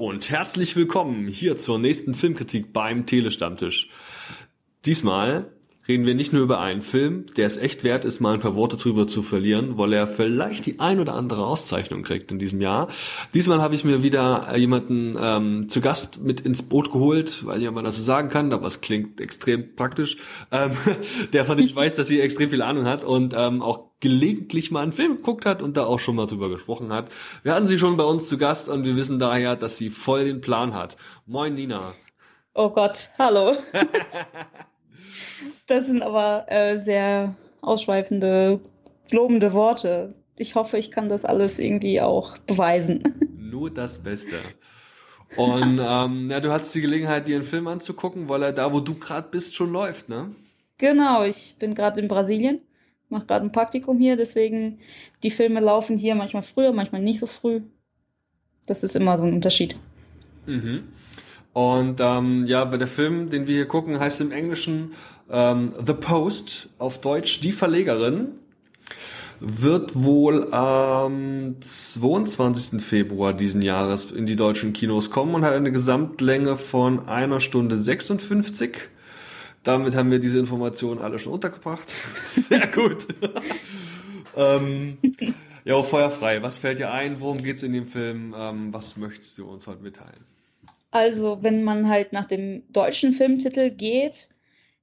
und herzlich willkommen hier zur nächsten Filmkritik beim Telestammtisch. Diesmal reden wir nicht nur über einen Film, der es echt wert ist, mal ein paar Worte drüber zu verlieren, weil er vielleicht die ein oder andere Auszeichnung kriegt in diesem Jahr. Diesmal habe ich mir wieder jemanden ähm, zu Gast mit ins Boot geholt, weil ich mal das so sagen kann, aber es klingt extrem praktisch, ähm, der von dem ich weiß, dass sie extrem viel Ahnung hat und ähm, auch gelegentlich mal einen Film geguckt hat und da auch schon mal drüber gesprochen hat. Wir hatten sie schon bei uns zu Gast und wir wissen daher, dass sie voll den Plan hat. Moin Nina. Oh Gott, hallo. Das sind aber äh, sehr ausschweifende, lobende Worte. Ich hoffe, ich kann das alles irgendwie auch beweisen. Nur das Beste. Und ähm, ja, du hattest die Gelegenheit, dir einen Film anzugucken, weil er da, wo du gerade bist, schon läuft, ne? Genau, ich bin gerade in Brasilien, mache gerade ein Praktikum hier, deswegen die Filme laufen hier manchmal früher, manchmal nicht so früh. Das ist immer so ein Unterschied. Mhm. Und ähm, ja, bei der Film, den wir hier gucken, heißt im Englischen ähm, The Post, auf Deutsch Die Verlegerin, wird wohl am 22. Februar diesen Jahres in die deutschen Kinos kommen und hat eine Gesamtlänge von einer Stunde 56. Damit haben wir diese Informationen alle schon untergebracht. Sehr gut. ähm, ja, feuerfrei. Was fällt dir ein? Worum geht's in dem Film? Ähm, was möchtest du uns heute mitteilen? Also, wenn man halt nach dem deutschen Filmtitel geht,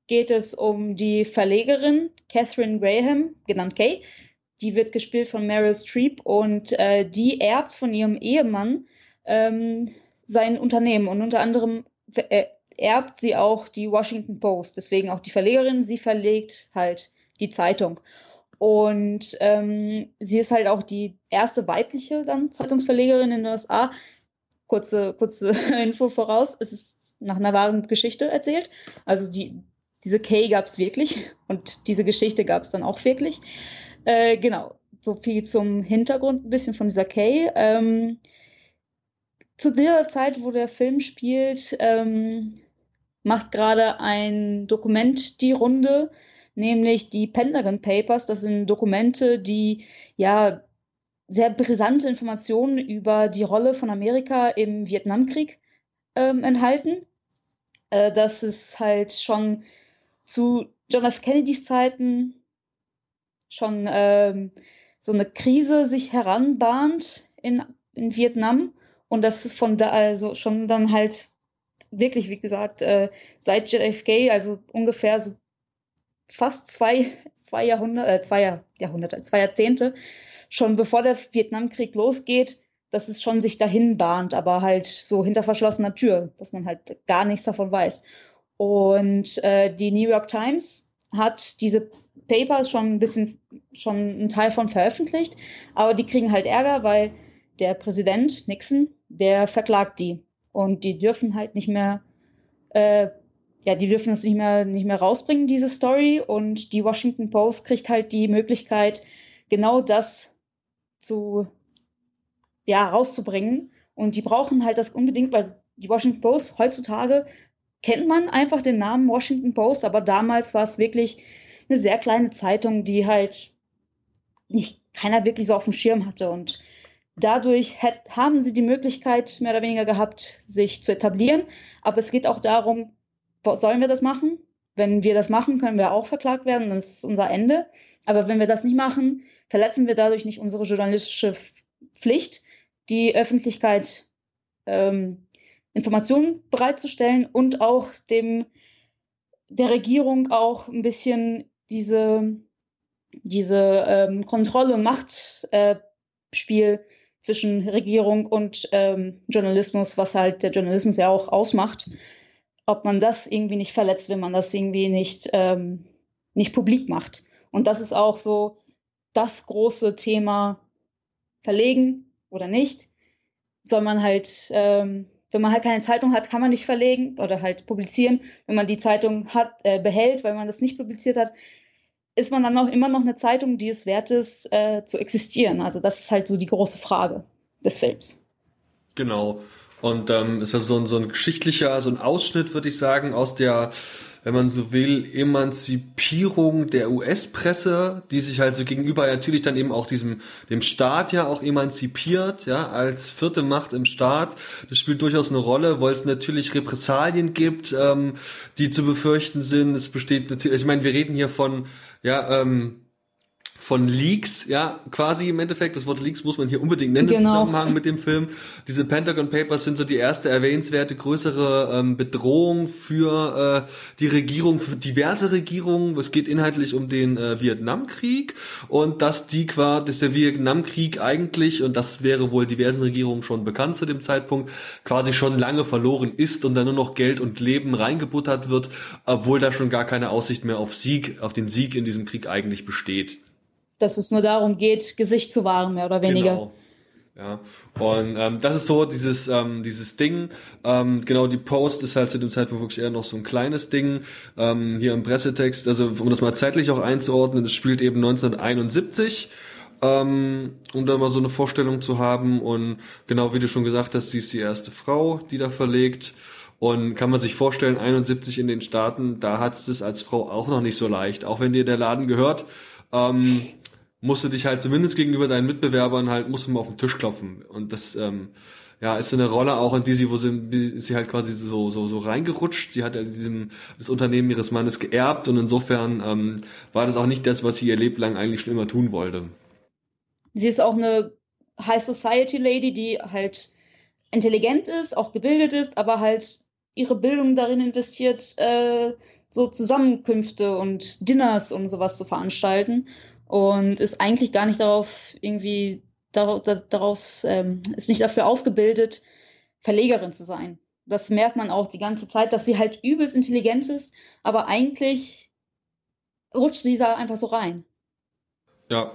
geht es um die Verlegerin Catherine Graham, genannt Kay. Die wird gespielt von Meryl Streep und äh, die erbt von ihrem Ehemann ähm, sein Unternehmen und unter anderem äh, erbt sie auch die Washington Post. Deswegen auch die Verlegerin. Sie verlegt halt die Zeitung. Und ähm, sie ist halt auch die erste weibliche dann Zeitungsverlegerin in den USA. Kurze, kurze Info voraus. Es ist nach einer wahren Geschichte erzählt. Also die, diese Kay gab es wirklich und diese Geschichte gab es dann auch wirklich. Äh, genau, so viel zum Hintergrund ein bisschen von dieser Kay. Ähm, zu dieser Zeit, wo der Film spielt, ähm, macht gerade ein Dokument die Runde, nämlich die Pentagon Papers. Das sind Dokumente, die ja sehr brisante Informationen über die Rolle von Amerika im Vietnamkrieg ähm, enthalten. Äh, das ist halt schon zu John F. Kennedys Zeiten schon ähm, so eine Krise sich heranbahnt in, in Vietnam und das von da also schon dann halt wirklich, wie gesagt, äh, seit JFK, also ungefähr so fast zwei, zwei Jahrhunderte, äh, zwei Jahrhunderte, zwei Jahrzehnte, schon bevor der Vietnamkrieg losgeht, dass es schon sich dahin bahnt, aber halt so hinter verschlossener Tür, dass man halt gar nichts davon weiß. Und äh, die New York Times hat diese Papers schon ein bisschen, schon einen Teil von veröffentlicht, aber die kriegen halt Ärger, weil der Präsident Nixon, der verklagt die. Und die dürfen halt nicht mehr, äh, ja, die dürfen es nicht mehr, nicht mehr rausbringen, diese Story. Und die Washington Post kriegt halt die Möglichkeit, genau das zu, ja, rauszubringen. Und die brauchen halt das unbedingt, weil die Washington Post heutzutage kennt man einfach den Namen Washington Post, aber damals war es wirklich eine sehr kleine Zeitung, die halt nicht keiner wirklich so auf dem Schirm hatte. Und dadurch hat, haben sie die Möglichkeit, mehr oder weniger gehabt, sich zu etablieren. Aber es geht auch darum, sollen wir das machen? Wenn wir das machen, können wir auch verklagt werden, das ist unser Ende. Aber wenn wir das nicht machen, verletzen wir dadurch nicht unsere journalistische Pflicht, die Öffentlichkeit ähm, Informationen bereitzustellen und auch dem der Regierung auch ein bisschen diese, diese ähm, Kontrolle- und Machtspiel äh, zwischen Regierung und ähm, Journalismus, was halt der Journalismus ja auch ausmacht, ob man das irgendwie nicht verletzt, wenn man das irgendwie nicht, ähm, nicht publik macht. Und das ist auch so das große Thema verlegen oder nicht. Soll man halt ähm, wenn man halt keine Zeitung hat, kann man nicht verlegen oder halt publizieren. Wenn man die Zeitung hat, äh, behält, weil man das nicht publiziert hat, ist man dann auch immer noch eine Zeitung, die es wert ist, äh, zu existieren. Also das ist halt so die große Frage des Films. Genau. Und ähm, ist das so ein, so ein geschichtlicher, so ein Ausschnitt, würde ich sagen, aus der wenn man so will, Emanzipierung der US-Presse, die sich halt so gegenüber natürlich dann eben auch diesem, dem Staat ja auch emanzipiert, ja, als vierte Macht im Staat. Das spielt durchaus eine Rolle, weil es natürlich Repressalien gibt, ähm, die zu befürchten sind. Es besteht natürlich, ich meine, wir reden hier von, ja, ähm, von Leaks, ja, quasi im Endeffekt. Das Wort Leaks muss man hier unbedingt nennen genau. im Zusammenhang mit dem Film. Diese Pentagon Papers sind so die erste erwähnenswerte größere ähm, Bedrohung für äh, die Regierung, für diverse Regierungen. Es geht inhaltlich um den äh, Vietnamkrieg und dass die quasi, dass der Vietnamkrieg eigentlich, und das wäre wohl diversen Regierungen schon bekannt zu dem Zeitpunkt, quasi schon lange verloren ist und dann nur noch Geld und Leben reingebuttert wird, obwohl da schon gar keine Aussicht mehr auf Sieg, auf den Sieg in diesem Krieg eigentlich besteht dass es nur darum geht, Gesicht zu wahren, mehr oder weniger. Genau. Ja, und ähm, das ist so dieses ähm, dieses Ding. Ähm, genau, die Post ist halt zu dem Zeitpunkt wirklich eher noch so ein kleines Ding. Ähm, hier im Pressetext, also um das mal zeitlich auch einzuordnen, es spielt eben 1971 ähm, um da mal so eine Vorstellung zu haben. Und genau wie du schon gesagt hast, sie ist die erste Frau, die da verlegt. Und kann man sich vorstellen, 71 in den Staaten, da hat es als Frau auch noch nicht so leicht. Auch wenn dir der Laden gehört, ähm, musst du dich halt zumindest gegenüber deinen Mitbewerbern halt, musst du mal auf den Tisch klopfen. Und das, ähm, ja, ist so eine Rolle auch, in die sie, wo sie, die, sie halt quasi so, so, so reingerutscht. Sie hat ja diesem, das Unternehmen ihres Mannes geerbt und insofern ähm, war das auch nicht das, was sie ihr Leben lang eigentlich schon immer tun wollte. Sie ist auch eine High Society Lady, die halt intelligent ist, auch gebildet ist, aber halt ihre Bildung darin investiert, äh, so Zusammenkünfte und Dinners und sowas zu veranstalten und ist eigentlich gar nicht darauf irgendwie daraus, daraus ähm, ist nicht dafür ausgebildet, Verlegerin zu sein. Das merkt man auch die ganze Zeit, dass sie halt übelst intelligent ist, aber eigentlich rutscht sie da einfach so rein. Ja,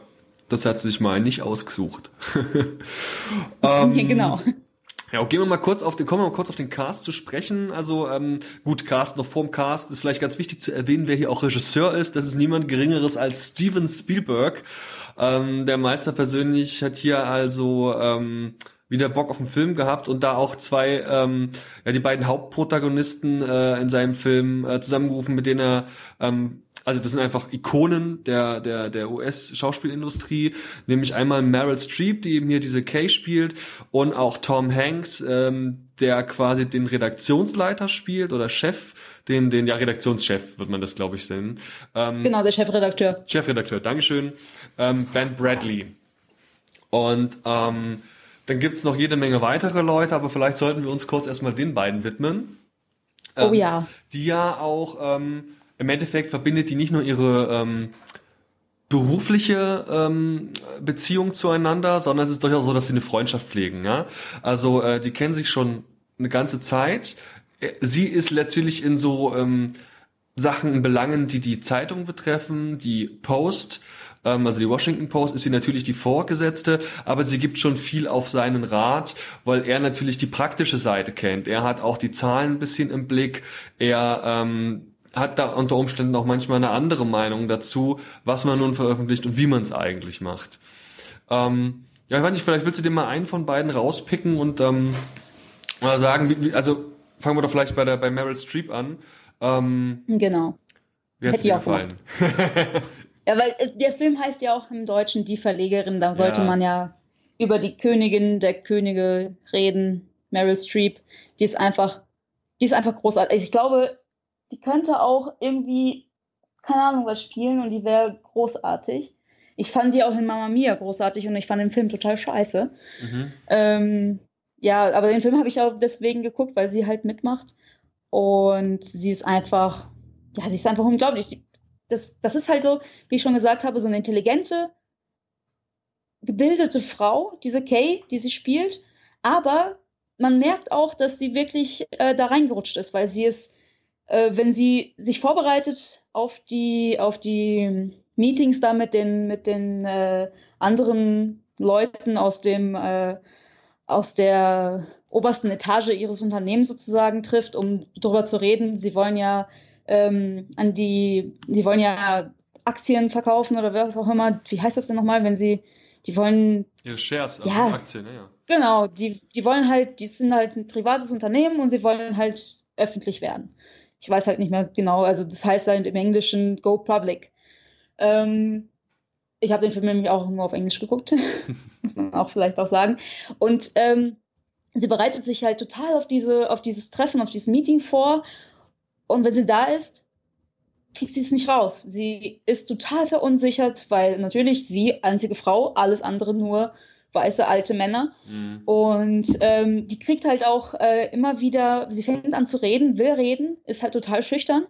das hat sie sich mal nicht ausgesucht. ähm, genau. Ja, gehen wir mal kurz auf den, kommen wir mal kurz auf den Cast zu sprechen. Also ähm, gut, Cast noch vorm Cast ist vielleicht ganz wichtig zu erwähnen, wer hier auch Regisseur ist. Das ist niemand Geringeres als Steven Spielberg. Ähm, der Meister persönlich hat hier also ähm, wieder Bock auf den Film gehabt und da auch zwei, ähm, ja, die beiden Hauptprotagonisten äh, in seinem Film äh, zusammengerufen, mit denen er ähm, also das sind einfach Ikonen der, der, der US-Schauspielindustrie, nämlich einmal Meryl Streep, die eben hier diese Kay spielt, und auch Tom Hanks, ähm, der quasi den Redaktionsleiter spielt oder Chef, den, den ja Redaktionschef wird man das, glaube ich, nennen. Ähm, genau, der Chefredakteur. Chefredakteur, Dankeschön. Ähm, ben Bradley. Und ähm, dann gibt's noch jede Menge weitere Leute, aber vielleicht sollten wir uns kurz erstmal den beiden widmen. oh ähm, ja. Die ja auch ähm, im Endeffekt verbindet die nicht nur ihre ähm, berufliche ähm, Beziehung zueinander, sondern es ist durchaus so, dass sie eine Freundschaft pflegen. Ja? Also äh, die kennen sich schon eine ganze Zeit. Äh, sie ist letztlich in so ähm, Sachen, in Belangen, die die Zeitung betreffen, die Post, ähm, also die Washington Post, ist sie natürlich die Vorgesetzte, aber sie gibt schon viel auf seinen Rat, weil er natürlich die praktische Seite kennt. Er hat auch die Zahlen ein bisschen im Blick. Er ähm, hat da unter Umständen auch manchmal eine andere Meinung dazu, was man nun veröffentlicht und wie man es eigentlich macht. Ähm, ja, ich weiß nicht, vielleicht willst du dir mal einen von beiden rauspicken und ähm, mal sagen, wie, wie, also fangen wir doch vielleicht bei der bei Meryl Streep an. Ähm, genau. Wie hat dir gefallen? ja, weil äh, der Film heißt ja auch im Deutschen Die Verlegerin, da sollte ja. man ja über die Königin der Könige reden, Meryl Streep. Die ist einfach, die ist einfach großartig. Ich glaube, die könnte auch irgendwie, keine Ahnung, was spielen und die wäre großartig. Ich fand die auch in Mama Mia großartig und ich fand den Film total scheiße. Mhm. Ähm, ja, aber den Film habe ich auch deswegen geguckt, weil sie halt mitmacht. Und sie ist einfach, ja, sie ist einfach unglaublich. Das, das ist halt so, wie ich schon gesagt habe, so eine intelligente, gebildete Frau, diese Kay, die sie spielt. Aber man merkt auch, dass sie wirklich äh, da reingerutscht ist, weil sie ist äh, wenn sie sich vorbereitet auf die, auf die Meetings da mit den, mit den äh, anderen Leuten aus dem, äh, aus der obersten Etage ihres Unternehmens sozusagen trifft, um darüber zu reden. Sie wollen ja ähm, an die, sie wollen ja Aktien verkaufen oder was auch immer. Wie heißt das denn nochmal, wenn sie, die wollen. Ja, Shares, also ja, Aktien, ja. Genau, die, die wollen halt, die sind halt ein privates Unternehmen und sie wollen halt öffentlich werden Ich weiß halt nicht mehr genau, also das heißt halt im Englischen Go Public. Ähm, ich habe den Film nämlich auch nur auf Englisch geguckt, muss man auch vielleicht auch sagen. Und ähm, sie bereitet sich halt total auf diese, auf dieses Treffen, auf dieses Meeting vor. Und wenn sie da ist, kriegt sie es nicht raus. Sie ist total verunsichert, weil natürlich sie, einzige Frau, alles andere nur weiße alte Männer. Mhm. Und ähm, die kriegt halt auch äh, immer wieder, sie fängt an zu reden, will reden, ist halt total schüchtern.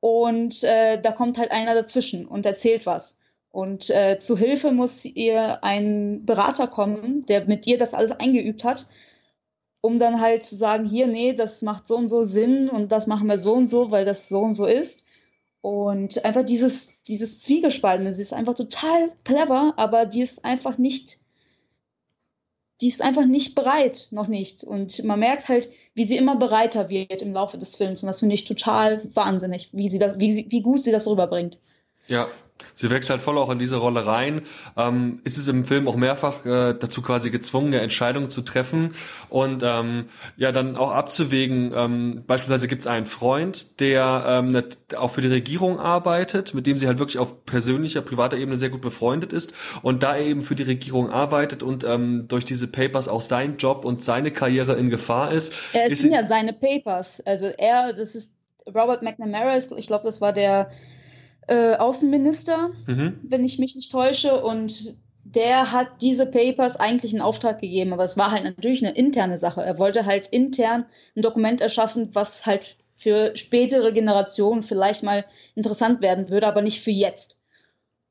Und äh, da kommt halt einer dazwischen und erzählt was. Und äh, zu Hilfe muss ihr ein Berater kommen, der mit ihr das alles eingeübt hat, um dann halt zu sagen, hier, nee, das macht so und so Sinn und das machen wir so und so, weil das so und so ist. Und einfach dieses, dieses Zwiegespalten, sie ist einfach total clever, aber die ist einfach nicht die ist einfach nicht bereit, noch nicht. Und man merkt halt, wie sie immer bereiter wird im Laufe des Films. Und das finde ich total wahnsinnig, wie sie das, wie, wie gut sie das rüberbringt. Ja, Sie wächst halt voll auch in diese Rolle rein. Ähm, ist es im Film auch mehrfach äh, dazu quasi gezwungen, eine Entscheidung zu treffen und ähm, ja dann auch abzuwägen. Ähm, beispielsweise gibt es einen Freund, der ähm, auch für die Regierung arbeitet, mit dem sie halt wirklich auf persönlicher, privater Ebene sehr gut befreundet ist und da er eben für die Regierung arbeitet und ähm, durch diese Papers auch sein Job und seine Karriere in Gefahr ist. Ja, es sind ja seine Papers. Also er, das ist Robert McNamara, ich glaube, das war der äh, Außenminister, mhm. wenn ich mich nicht täusche. Und der hat diese Papers eigentlich in Auftrag gegeben, aber es war halt natürlich eine interne Sache. Er wollte halt intern ein Dokument erschaffen, was halt für spätere Generationen vielleicht mal interessant werden würde, aber nicht für jetzt.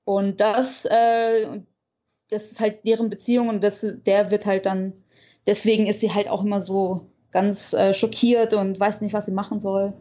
Und das, äh, das ist halt deren Beziehung und das, der wird halt dann, deswegen ist sie halt auch immer so ganz äh, schockiert und weiß nicht, was sie machen soll.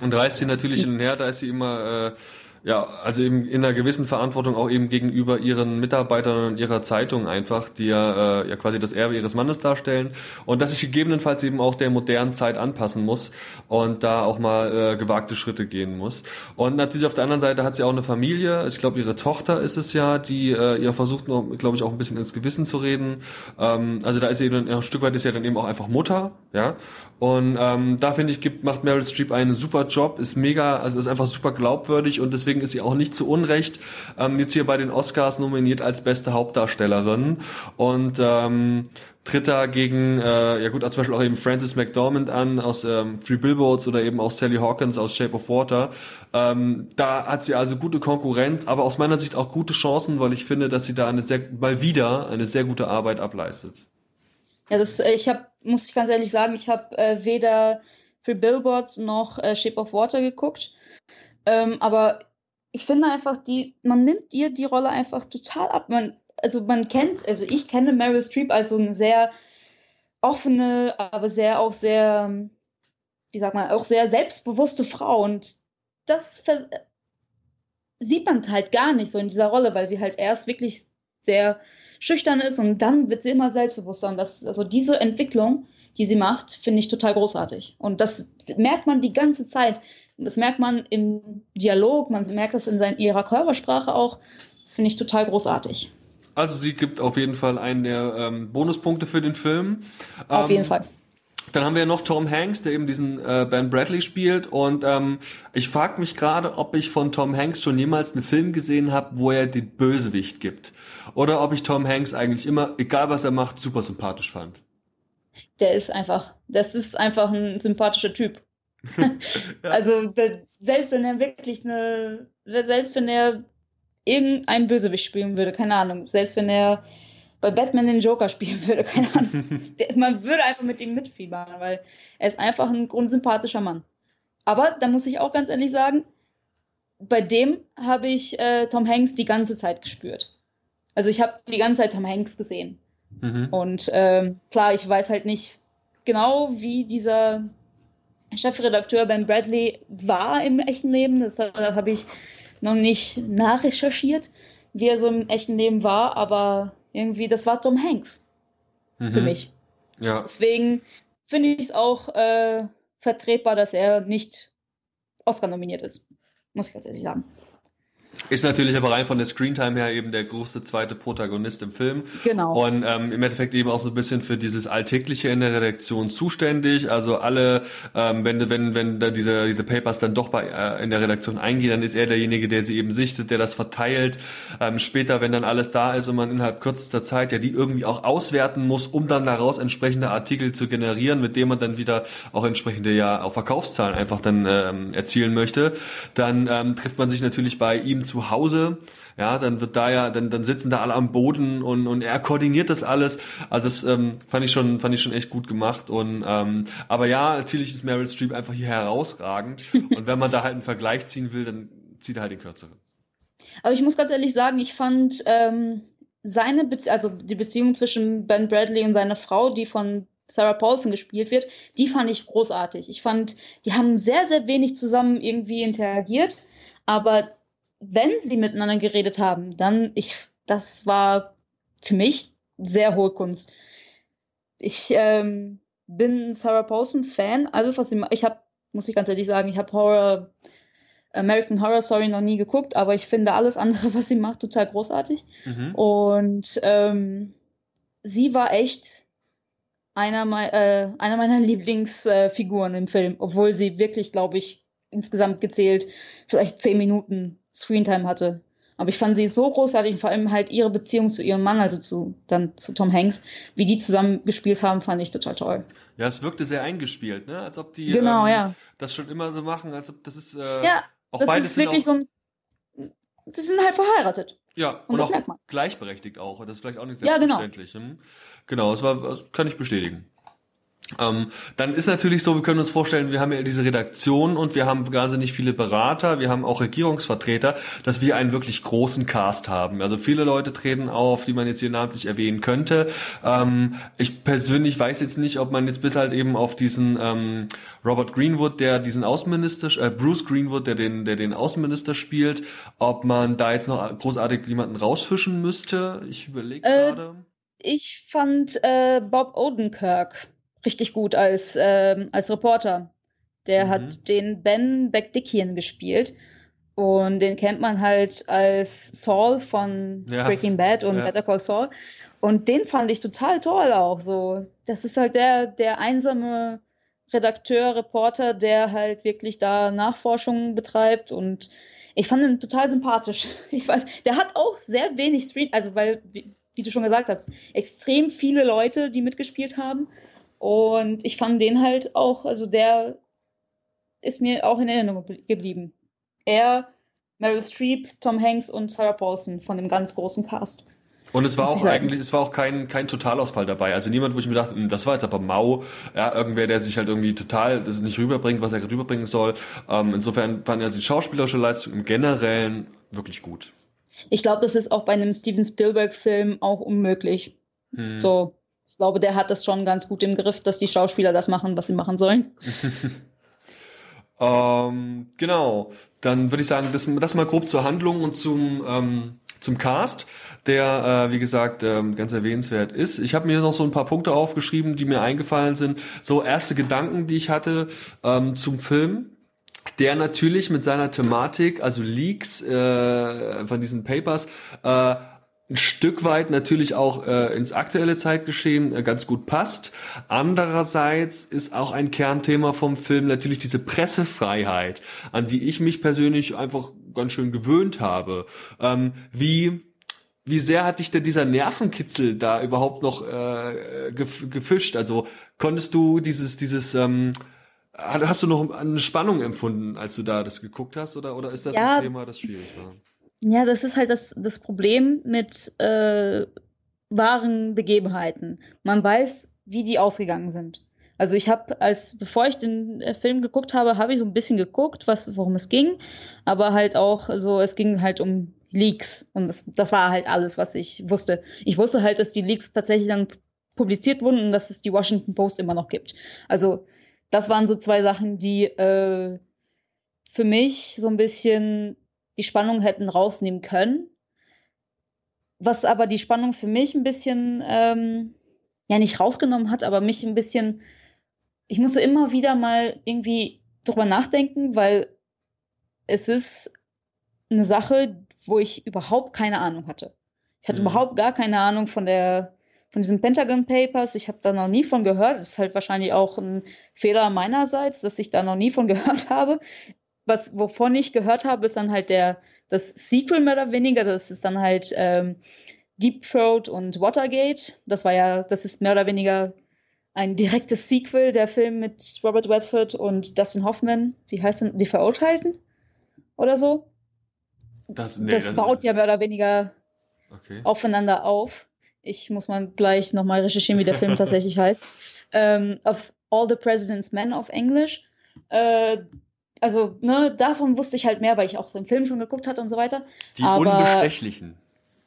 Und reißt sie natürlich hin und her, da ist sie immer, äh, ja, also eben in einer gewissen Verantwortung auch eben gegenüber ihren Mitarbeitern und ihrer Zeitung einfach, die ja, äh, ja quasi das Erbe ihres Mannes darstellen und dass sich gegebenenfalls eben auch der modernen Zeit anpassen muss und da auch mal äh, gewagte Schritte gehen muss. Und natürlich auf der anderen Seite hat sie auch eine Familie, ich glaube ihre Tochter ist es ja, die äh, ihr versucht, glaube ich, auch ein bisschen ins Gewissen zu reden. Ähm, also da ist sie eben ein Stück weit ist ja dann eben auch einfach Mutter, ja, und ähm, da finde ich, gibt, macht Meryl Streep einen super Job, ist mega, also ist einfach super glaubwürdig und deswegen ist sie auch nicht zu Unrecht ähm, jetzt hier bei den Oscars nominiert als beste Hauptdarstellerin. Und ähm, tritt da gegen, äh, ja gut, zum Beispiel auch eben Frances McDormand an aus ähm, Three Billboards oder eben auch Sally Hawkins aus Shape of Water. Ähm, da hat sie also gute Konkurrenz, aber aus meiner Sicht auch gute Chancen, weil ich finde, dass sie da eine sehr, mal wieder eine sehr gute Arbeit ableistet. Ja, das, äh, ich habe, muss ich ganz ehrlich sagen, ich habe äh, weder für Billboards noch äh, Shape of Water geguckt. Ähm, aber ich finde einfach, die, man nimmt ihr die Rolle einfach total ab. Man, also man kennt, also ich kenne Meryl Streep als so eine sehr offene, aber sehr auch sehr, wie sagt man, auch sehr selbstbewusste Frau. Und das sieht man halt gar nicht so in dieser Rolle, weil sie halt erst wirklich sehr schüchtern ist und dann wird sie immer selbstbewusster. Und das, also diese Entwicklung, die sie macht, finde ich total großartig. Und das merkt man die ganze Zeit. Das merkt man im Dialog, man merkt das in seiner, ihrer Körpersprache auch. Das finde ich total großartig. Also sie gibt auf jeden Fall einen der ähm, Bonuspunkte für den Film. Auf ähm, jeden Fall. Dann haben wir ja noch Tom Hanks, der eben diesen äh, Ben Bradley spielt. Und ähm, ich frage mich gerade, ob ich von Tom Hanks schon jemals einen Film gesehen habe, wo er den Bösewicht gibt. Oder ob ich Tom Hanks eigentlich immer, egal was er macht, super sympathisch fand. Der ist einfach, das ist einfach ein sympathischer Typ. ja. Also selbst wenn er wirklich eine, selbst wenn er irgendeinen Bösewicht spielen würde, keine Ahnung, selbst wenn er bei Batman den Joker spielen würde, keine Ahnung. man würde einfach mit ihm mitfiebern, weil er ist einfach ein grundsympathischer Mann. Aber da muss ich auch ganz ehrlich sagen, bei dem habe ich äh, Tom Hanks die ganze Zeit gespürt. Also ich habe die ganze Zeit Tom Hanks gesehen. Mhm. Und ähm, klar, ich weiß halt nicht genau, wie dieser Chefredakteur Ben Bradley war im echten Leben. Das habe ich noch nicht nachrecherchiert, wie er so im echten Leben war, aber irgendwie, das war Tom Hanks mhm. für mich. Ja. Deswegen finde ich es auch äh, vertretbar, dass er nicht Oscar nominiert ist. Muss ich ganz ehrlich sagen. Ist natürlich aber rein von der Screentime her eben der große zweite Protagonist im Film. Genau. Und ähm, im Endeffekt eben auch so ein bisschen für dieses Alltägliche in der Redaktion zuständig. Also alle, ähm, wenn, wenn, wenn da diese, diese Papers dann doch bei äh, in der Redaktion eingehen, dann ist er derjenige, der sie eben sichtet, der das verteilt. Ähm, später, wenn dann alles da ist und man innerhalb kürzester Zeit ja die irgendwie auch auswerten muss, um dann daraus entsprechende Artikel zu generieren, mit dem man dann wieder auch entsprechende ja auch Verkaufszahlen einfach dann ähm, erzielen möchte, dann ähm, trifft man sich natürlich bei ihm zu Hause, ja, dann wird da ja, dann, dann sitzen da alle am Boden und, und er koordiniert das alles. Also das ähm, fand ich schon, fand ich schon echt gut gemacht. Und ähm, aber ja, natürlich ist Meryl Streep einfach hier herausragend. und wenn man da halt einen Vergleich ziehen will, dann zieht er halt den kürzeren. Aber ich muss ganz ehrlich sagen, ich fand ähm, seine, Bezie also die Beziehung zwischen Ben Bradley und seiner Frau, die von Sarah Paulson gespielt wird, die fand ich großartig. Ich fand, die haben sehr, sehr wenig zusammen irgendwie interagiert, aber wenn sie miteinander geredet haben, dann ich, das war für mich sehr hohe Kunst. Ich ähm, bin Sarah Paulson Fan. Also was sie, ich habe, muss ich ganz ehrlich sagen, ich habe Horror American Horror Story noch nie geguckt, aber ich finde alles andere, was sie macht, total großartig. Mhm. Und ähm, sie war echt einer, me äh, einer meiner Lieblingsfiguren äh, im Film, obwohl sie wirklich, glaube ich, insgesamt gezählt vielleicht zehn Minuten Screentime hatte. Aber ich fand sie so großartig, vor allem halt ihre Beziehung zu ihrem Mann, also zu, dann zu Tom Hanks, wie die zusammen gespielt haben, fand ich total toll. Ja, es wirkte sehr eingespielt, ne? Als ob die genau, ähm, ja. das schon immer so machen, als ob das ist. Äh, ja, auch das ist wirklich auch, so ein. Die sind halt verheiratet. Ja, und, und auch gleichberechtigt auch. Das ist vielleicht auch nicht selbstverständlich. Ja, genau. Hm? genau, das war, das kann ich bestätigen. Ähm, dann ist natürlich so, wir können uns vorstellen, wir haben ja diese Redaktion und wir haben wahnsinnig viele Berater, wir haben auch Regierungsvertreter, dass wir einen wirklich großen Cast haben. Also viele Leute treten auf, die man jetzt hier namentlich erwähnen könnte. Ähm, ich persönlich weiß jetzt nicht, ob man jetzt bis halt eben auf diesen ähm, Robert Greenwood, der diesen Außenminister, äh, Bruce Greenwood, der den, der den Außenminister spielt, ob man da jetzt noch großartig jemanden rausfischen müsste. Ich überlege äh, gerade. Ich fand äh, Bob Odenkirk richtig gut als, ähm, als Reporter. Der mhm. hat den Ben Beckdickian gespielt. Und den kennt man halt als Saul von ja. Breaking Bad und ja. Better Call Saul. Und den fand ich total toll auch. So, das ist halt der, der einsame Redakteur, Reporter, der halt wirklich da Nachforschungen betreibt. Und ich fand ihn total sympathisch. Ich weiß, der hat auch sehr wenig Street, also weil, wie, wie du schon gesagt hast, extrem viele Leute, die mitgespielt haben. Und ich fand den halt auch, also der ist mir auch in Erinnerung geblieben. Er, Meryl Streep, Tom Hanks und Sarah Paulson von dem ganz großen Cast. Und es war auch eigentlich, es war auch kein, kein Totalausfall dabei. Also niemand, wo ich mir dachte, hm, das war jetzt aber mau, ja, irgendwer, der sich halt irgendwie total, das nicht rüberbringt, was er rüberbringen soll. Ähm, insofern fand er die schauspielerische Leistung im Generellen wirklich gut. Ich glaube, das ist auch bei einem Steven Spielberg-Film auch unmöglich. Hm. So, ich glaube, der hat das schon ganz gut im Griff, dass die Schauspieler das machen, was sie machen sollen. ähm, genau. Dann würde ich sagen, das, das mal grob zur Handlung und zum, ähm, zum Cast, der, äh, wie gesagt, ähm, ganz erwähnenswert ist. Ich habe mir noch so ein paar Punkte aufgeschrieben, die mir eingefallen sind. So erste Gedanken, die ich hatte ähm, zum Film der natürlich mit seiner Thematik, also Leaks äh, von diesen Papers, äh, ein Stück weit natürlich auch äh, ins aktuelle Zeitgeschehen äh, ganz gut passt. Andererseits ist auch ein Kernthema vom Film natürlich diese Pressefreiheit, an die ich mich persönlich einfach ganz schön gewöhnt habe. Ähm, wie wie sehr hat dich denn dieser Nervenkitzel da überhaupt noch äh, gefischt? Also konntest du dieses dieses ähm, hast du noch eine Spannung empfunden, als du da das geguckt hast, oder oder ist das ja, ein Thema, das schwierig war? Ja, das ist halt das, das Problem mit äh, wahren Begebenheiten. Man weiß, wie die ausgegangen sind. Also ich habe, als bevor ich den äh, Film geguckt habe, habe ich so ein bisschen geguckt, was, worum es ging, aber halt auch so, es ging halt um Leaks und das, das war halt alles, was ich wusste. Ich wusste halt, dass die Leaks tatsächlich dann publiziert wurden und dass es die Washington Post immer noch gibt. Also das waren so zwei Sachen, die äh, für mich so ein bisschen die Spannung hätten rausnehmen können. Was aber die Spannung für mich ein bisschen, ähm, ja, nicht rausgenommen hat, aber mich ein bisschen, ich musste immer wieder mal irgendwie drüber nachdenken, weil es ist eine Sache, wo ich überhaupt keine Ahnung hatte. Ich hatte Mhm. überhaupt gar keine Ahnung von der von diesen Pentagon Papers. Ich habe da noch nie von gehört. Das ist halt wahrscheinlich auch ein Fehler meinerseits, dass ich da noch nie von gehört habe. Was wovon ich gehört habe, ist dann halt der das Sequel mehr oder weniger. Das ist dann halt ähm, Deep Throat und Watergate. Das war ja, das ist mehr oder weniger ein direktes Sequel, der Film mit Robert Redford und Dustin Hoffman. Wie heißt denn die Verurteilten? Oder so? Das, nee, das, baut ja mehr oder weniger Okay. aufeinander auf. Ich muss mal gleich nochmal recherchieren, wie der Film tatsächlich heißt. Ähm, of All the President's Men auf Englisch. Äh, also, ne, davon wusste ich halt mehr, weil ich auch so im Film schon geguckt hatte und so weiter. Die aber- Unbestechlichen.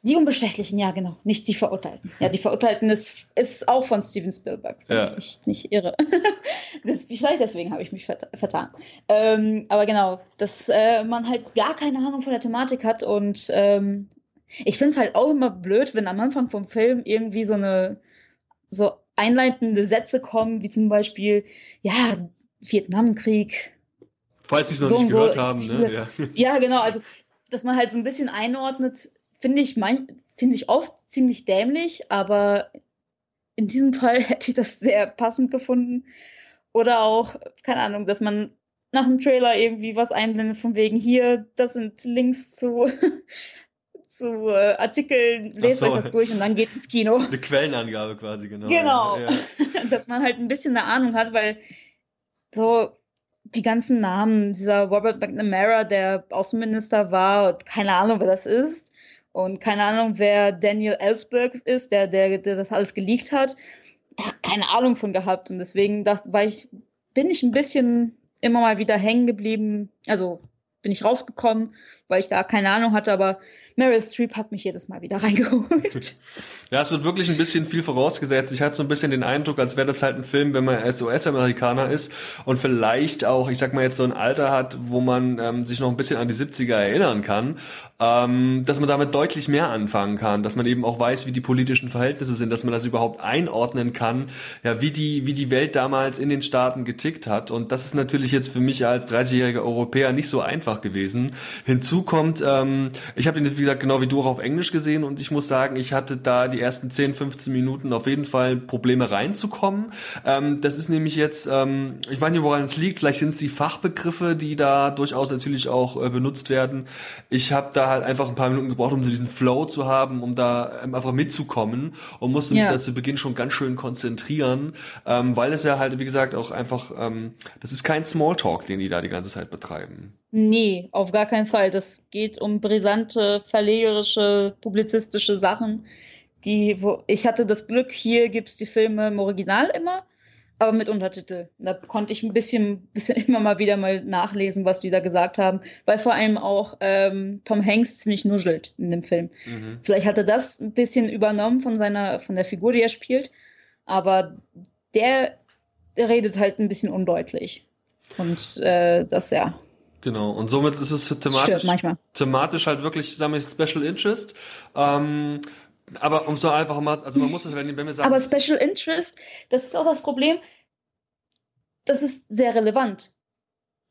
Die Unbestechlichen, ja, genau. Nicht die Verurteilten. Ja, die Verurteilten ist, ist auch von Steven Spielberg, wenn Ja. ich nicht irre. das, vielleicht deswegen habe ich mich vert vertan. Ähm, aber genau, dass äh, man halt gar keine Ahnung von der Thematik hat und ähm, ich finde es halt auch immer blöd, wenn am Anfang vom Film irgendwie so eine so einleitende Sätze kommen, wie zum Beispiel, ja, Vietnamkrieg, Falls Sie es noch So nicht und so gehört haben, ne? viele- Ja. ja, genau, also dass man halt so ein bisschen einordnet, finde ich, mein, finde ich oft ziemlich dämlich, aber in diesem Fall hätte ich das sehr passend gefunden. Oder auch, keine Ahnung, dass man nach dem Trailer irgendwie was einblendet von wegen hier, das sind Links zu, zu äh, Artikeln, lest so. euch das durch und dann geht ins Kino. Eine Quellenangabe quasi, genau. Genau. Ja. dass man halt ein bisschen eine Ahnung hat, weil so die ganzen Namen, dieser Robert McNamara, der Außenminister war, keine Ahnung, wer das ist. Und keine Ahnung, wer Daniel Ellsberg ist, der, der, der das alles geleakt hat. Da keine Ahnung von gehabt. Und deswegen dachte, war ich, bin ich ein bisschen immer mal wieder hängen geblieben. Also bin ich rausgekommen, weil ich da keine Ahnung hatte, aber Meryl Streep hat mich jedes Mal wieder reingeholt. Ja, es wird wirklich ein bisschen viel vorausgesetzt. Ich hatte so ein bisschen den Eindruck, als wäre das halt ein Film, wenn man als US-Amerikaner ist und vielleicht auch, ich sag mal jetzt so ein Alter hat, wo man ähm, sich noch ein bisschen an die 70er erinnern kann, ähm, dass man damit deutlich mehr anfangen kann, dass man eben auch weiß, wie die politischen Verhältnisse sind, dass man das überhaupt einordnen kann, ja, wie die, wie die Welt damals in den Staaten getickt hat. Und das ist natürlich jetzt für mich als 30-jähriger Europäer nicht so einfach gewesen. Hinzu kommt, ähm, ich habe den, wie gesagt, genau wie du auch auf Englisch gesehen und ich muss sagen, ich hatte da die ersten 10, 15 Minuten auf jeden Fall Probleme reinzukommen. Ähm, das ist nämlich jetzt, ähm, ich weiß nicht, woran es liegt, vielleicht sind es die Fachbegriffe, die da durchaus natürlich auch äh, benutzt werden. Ich habe da halt einfach ein paar Minuten gebraucht, um so diesen Flow zu haben, um da ähm, einfach mitzukommen und musste mich Ja. da zu Beginn schon ganz schön konzentrieren, ähm, weil es ja halt, wie gesagt, auch einfach, ähm, das ist kein Smalltalk, den die da die ganze Zeit betreiben. Nee, auf gar keinen Fall. Das geht um brisante, verlegerische, publizistische Sachen, die, wo, ich hatte das Glück, hier gibt's die Filme im Original immer, aber mit Untertitel. Da konnte ich ein bisschen, bisschen immer mal wieder mal nachlesen, was die da gesagt haben, weil vor allem auch ähm, Tom Hanks ziemlich nuschelt in dem Film. Mhm. Vielleicht hat er das ein bisschen übernommen von seiner, von der Figur, die er spielt, aber der, der redet halt ein bisschen undeutlich. Und äh, das ja. Genau, und somit ist es thematisch, thematisch halt wirklich, sagen wir, Special Interest. Ähm, aber um so einfach mal, also man muss es, wenn, wenn wir sagen, Aber Special Interest, das ist auch das Problem, das ist sehr relevant.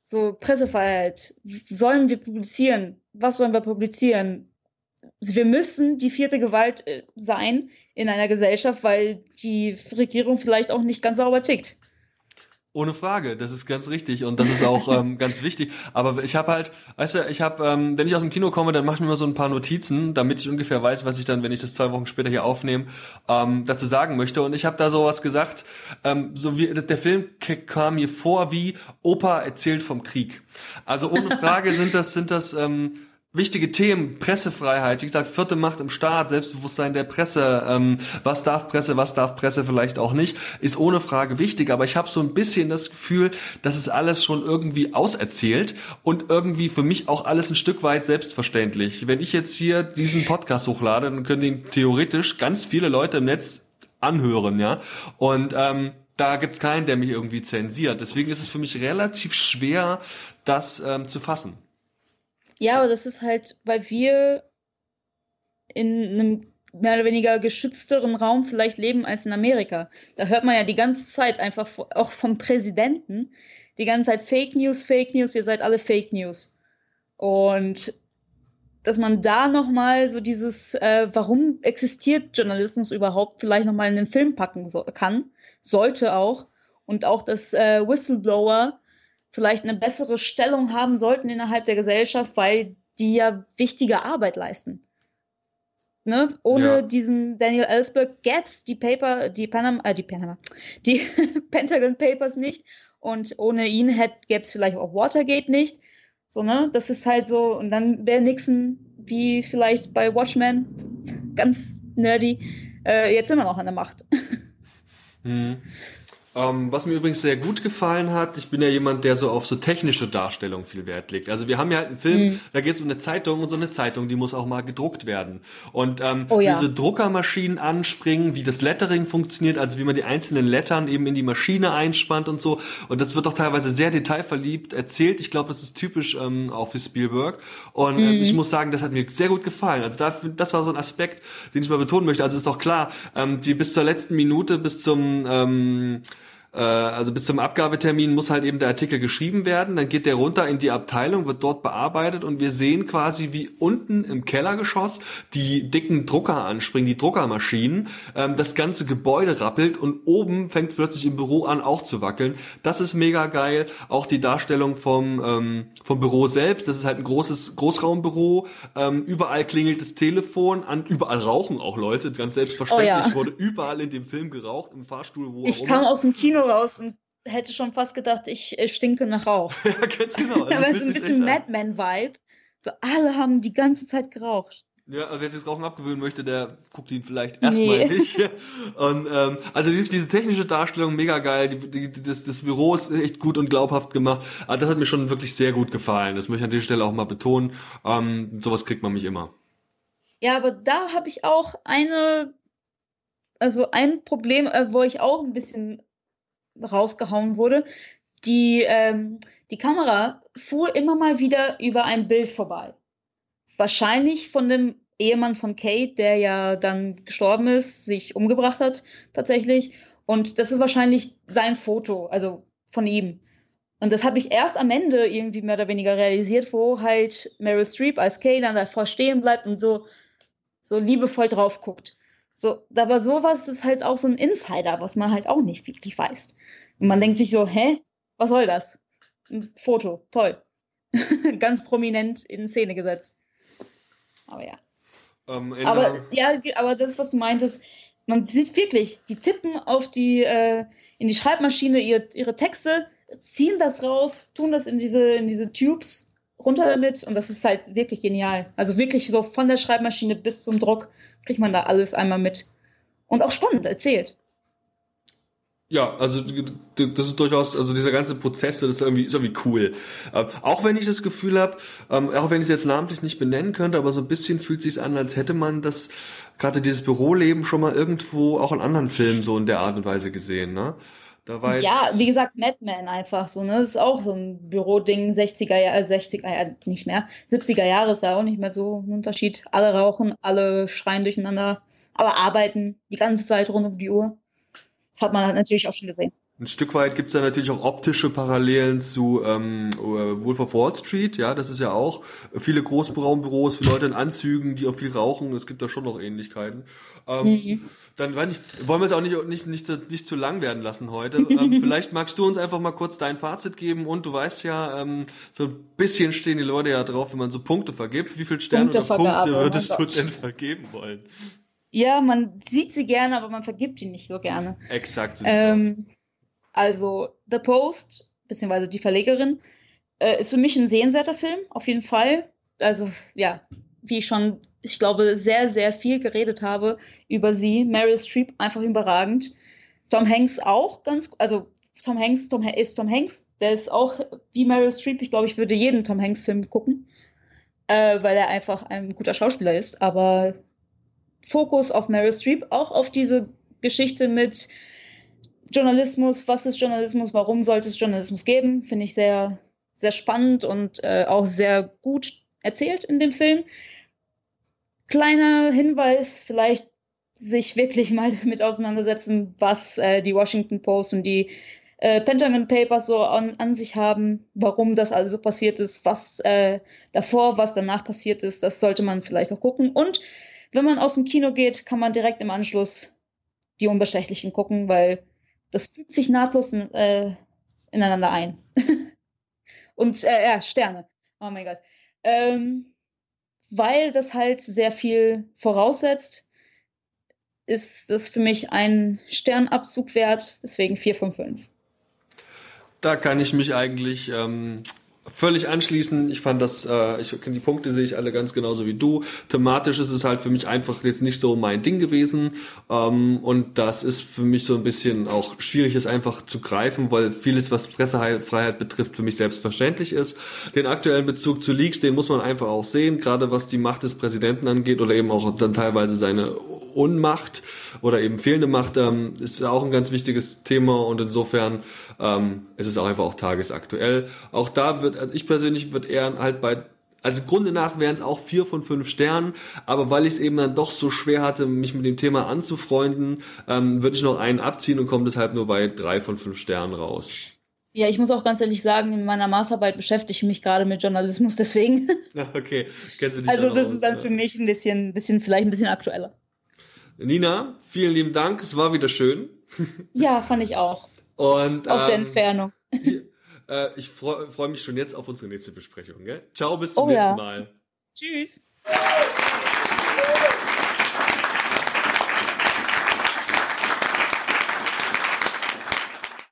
So Pressefreiheit. Sollen wir publizieren? Was sollen wir publizieren? Wir müssen die vierte Gewalt äh, sein in einer Gesellschaft, weil die Regierung vielleicht auch nicht ganz sauber tickt. Ohne Frage, das ist ganz richtig und das ist auch ähm, ganz wichtig. Aber ich habe halt, weißt du, ich habe, ähm, wenn ich aus dem Kino komme, dann mache ich mir mal so ein paar Notizen, damit ich ungefähr weiß, was ich dann, wenn ich das zwei Wochen später hier aufnehme, ähm, dazu sagen möchte. Und ich habe da sowas gesagt, ähm, so wie der Film kam mir vor wie Opa erzählt vom Krieg. Also ohne Frage sind das, sind das ähm, wichtige Themen, Pressefreiheit, wie gesagt, vierte Macht im Staat, Selbstbewusstsein der Presse, ähm, was darf Presse, was darf Presse vielleicht auch nicht, ist ohne Frage wichtig, aber ich habe so ein bisschen das Gefühl, dass es alles schon irgendwie auserzählt und irgendwie für mich auch alles ein Stück weit selbstverständlich. Wenn ich jetzt hier diesen Podcast hochlade, dann können den theoretisch ganz viele Leute im Netz anhören, ja, und ähm, da gibt's keinen, der mich irgendwie zensiert. Deswegen ist es für mich relativ schwer, das ähm, zu fassen. Ja, aber das ist halt, weil wir in einem mehr oder weniger geschützteren Raum vielleicht leben als in Amerika. Da hört man ja die ganze Zeit einfach auch vom Präsidenten die ganze Zeit Fake News, Fake News, ihr seid alle Fake News. Und dass man da nochmal so dieses, äh, warum existiert Journalismus überhaupt, vielleicht nochmal in den Film packen so, kann, sollte auch. Und auch, dass äh, Whistleblower vielleicht eine bessere Stellung haben sollten innerhalb der Gesellschaft, weil die ja wichtige Arbeit leisten. Ne? Ohne ja. diesen Daniel Ellsberg gäbe es die Paper, die Panama, äh, die Panama, die Pentagon Papers nicht. Und ohne ihn gäbe es vielleicht auch Watergate nicht. So, ne? Das ist halt so, und dann wäre Nixon, wie vielleicht bei Watchmen, ganz nerdy, äh, jetzt immer noch an der Macht. Mhm. Ähm, was mir übrigens sehr gut gefallen hat, ich bin ja jemand, der so auf so technische Darstellung viel Wert legt. Also wir haben ja halt einen Film, mhm. da geht es um eine Zeitung und so eine Zeitung, die muss auch mal gedruckt werden. Und ähm, oh, ja. diese Druckermaschinen anspringen, wie das Lettering funktioniert, also wie man die einzelnen Lettern eben in die Maschine einspannt und so. Und das wird auch teilweise sehr detailverliebt erzählt. Ich glaube, das ist typisch ähm, auch für Spielberg. Und mhm. äh, ich muss sagen, das hat mir sehr gut gefallen. Also da, das war so ein Aspekt, den ich mal betonen möchte. Also ist doch klar, ähm, die bis zur letzten Minute, bis zum ähm, äh, also bis zum Abgabetermin muss halt eben der Artikel geschrieben werden, dann geht der runter in die Abteilung, wird dort bearbeitet und wir sehen quasi, wie unten im Kellergeschoss die dicken Drucker anspringen, die Druckermaschinen, ähm, das ganze Gebäude rappelt und oben fängt es plötzlich im Büro an auch zu wackeln. Das ist mega geil. Auch die Darstellung vom, ähm, vom Büro selbst, das ist halt ein großes Großraumbüro, ähm, überall klingelt das Telefon, an, überall rauchen auch Leute, ganz selbstverständlich oh ja. wurde überall in dem Film geraucht, im Fahrstuhl, wo Ich kam aus dem Kino raus und hätte schon fast gedacht, ich, ich stinke nach Rauch. ja, ganz genau. Also Aber es ist ein bisschen Madman-Vibe. So, alle haben die ganze Zeit geraucht. Ja, also wer sich das Rauchen abgewöhnen möchte, der guckt ihn vielleicht erstmal nee. nicht. Und ähm, also diese technische Darstellung mega geil, die, die, das, das Büro ist echt gut und glaubhaft gemacht. Aber das hat mir schon wirklich sehr gut gefallen. Das möchte ich an dieser Stelle auch mal betonen. Ähm, sowas kriegt man mich immer. Ja, aber da habe ich auch eine, also ein Problem, äh, wo ich auch ein bisschen rausgehauen wurde. Die, ähm, die Kamera fuhr immer mal wieder über ein Bild vorbei. Wahrscheinlich von dem Ehemann von Kate, der ja dann gestorben ist, sich umgebracht hat tatsächlich. Und das ist wahrscheinlich sein Foto, also von ihm. Und das habe ich erst am Ende irgendwie mehr oder weniger realisiert, wo halt Meryl Streep als Kay dann davor stehen bleibt und so, so liebevoll drauf guckt. So, aber sowas ist halt auch so ein Insider, was man halt auch nicht wirklich weiß. Und man denkt sich so, hä? Was soll das? Ein Foto, toll. Ganz prominent in Szene gesetzt. Aber ja. Ähm, aber ja, aber das, was du meintest, man sieht wirklich, die tippen auf die, äh, in die Schreibmaschine ihre, ihre Texte, ziehen das raus, tun das in diese, in diese Tubes runter damit und das ist halt wirklich genial. Also wirklich so von der Schreibmaschine bis zum Druck kriegt man da alles einmal mit. Und auch spannend erzählt. Ja, also das ist durchaus, also dieser ganze Prozess, das ist irgendwie, ist irgendwie cool. Ähm, auch wenn ich das Gefühl habe, ähm, auch wenn ich es jetzt namentlich nicht benennen könnte, aber so ein bisschen fühlt sich an, als hätte man das gerade dieses Büroleben schon mal irgendwo auch in anderen Filmen so in der Art und Weise gesehen, ne? Ja, wie gesagt, Madman einfach so, ne? Das ist auch so ein Büroding, 60er Jahre, 60er Jahre, nicht mehr. 70er Jahre ist ja auch nicht mehr so ein Unterschied. Alle rauchen, alle schreien durcheinander, aber arbeiten die ganze Zeit rund um die Uhr. Das hat man halt natürlich auch schon gesehen. Ein Stück weit gibt es da natürlich auch optische Parallelen zu ähm, äh, Wolf of Wall Street. Ja, das ist ja auch viele Großraumbüros, viele Leute in Anzügen, die auch viel rauchen. Es gibt da schon noch Ähnlichkeiten. Ähm, mhm. Dann weiß ich, wollen wir es auch nicht, nicht, nicht, nicht, nicht zu lang werden lassen heute. ähm, vielleicht magst du uns einfach mal kurz dein Fazit geben und du weißt ja, ähm, so ein bisschen stehen die Leute ja drauf, wenn man so Punkte vergibt. Wie viele Sterne Punkte oder Punkte würdest du denn vergeben wollen? Ja, man sieht sie gerne, aber man vergibt ihn nicht so gerne. Exakt. So ähm, also The Post, beziehungsweise die Verlegerin, äh, ist für mich ein sehenswerter Film, auf jeden Fall. Also ja, wie ich schon, ich glaube, sehr, sehr viel geredet habe über sie. Meryl Streep einfach überragend. Tom Hanks auch ganz, also Tom Hanks Tom, ist Tom Hanks, der ist auch wie Meryl Streep. Ich glaube, ich würde jeden Tom Hanks-Film gucken, äh, weil er einfach ein guter Schauspieler ist. Aber Fokus auf Meryl Streep, auch auf diese Geschichte mit Journalismus, was ist Journalismus, warum sollte es Journalismus geben, finde ich sehr, sehr spannend und äh, auch sehr gut erzählt in dem Film. Kleiner Hinweis, vielleicht sich wirklich mal damit auseinandersetzen, was äh, die Washington Post und die äh, Pentagon Papers so an, an, sich haben, warum das also passiert ist, was äh, davor, was danach passiert ist, das sollte man vielleicht auch gucken. Und wenn man aus dem Kino geht, kann man direkt im Anschluss die Unbestechlichen gucken, weil das fügt sich nahtlos in, äh, ineinander ein. Und äh, ja, Sterne. Oh mein Gott. Ähm, weil das halt sehr viel voraussetzt, ist das für mich ein Sternabzug wert, deswegen 4 von 5. Da kann ich mich eigentlich ähm, völlig anschließen. Ich fand das, äh, ich die Punkte sehe ich alle ganz genauso wie du. Thematisch ist es halt für mich einfach jetzt nicht so mein Ding gewesen. Ähm, und das ist für mich so ein bisschen auch schwierig, es einfach zu greifen, weil vieles, was Pressefreiheit betrifft, für mich selbstverständlich ist. Den aktuellen Bezug zu Leaks, den muss man einfach auch sehen, gerade was die Macht des Präsidenten angeht oder eben auch dann teilweise seine Unmacht oder eben fehlende Macht, ähm, ist auch ein ganz wichtiges Thema und insofern ähm, ist es auch einfach auch tagesaktuell. Auch da wird also ich persönlich würde eher halt bei also Grunde nach wären es auch vier von fünf Sternen, aber weil ich es eben dann doch so schwer hatte, mich mit dem Thema anzufreunden, ähm, würde ich noch einen abziehen und komme deshalb nur bei drei von fünf Sternen raus. Ja, ich muss auch ganz ehrlich sagen, in meiner Maßarbeit beschäftige ich mich gerade mit Journalismus, deswegen. okay, kennst du dich Also das aus, ist dann ja. für mich ein bisschen, bisschen, vielleicht ein bisschen aktueller. Nina, vielen lieben Dank, es war wieder schön. Ja, fand ich auch. Und, Aus ähm, der Entfernung. Äh, ich freue freu mich schon jetzt auf unsere nächste Besprechung. Gell? Ciao, bis zum oh, nächsten ja. Mal. Tschüss.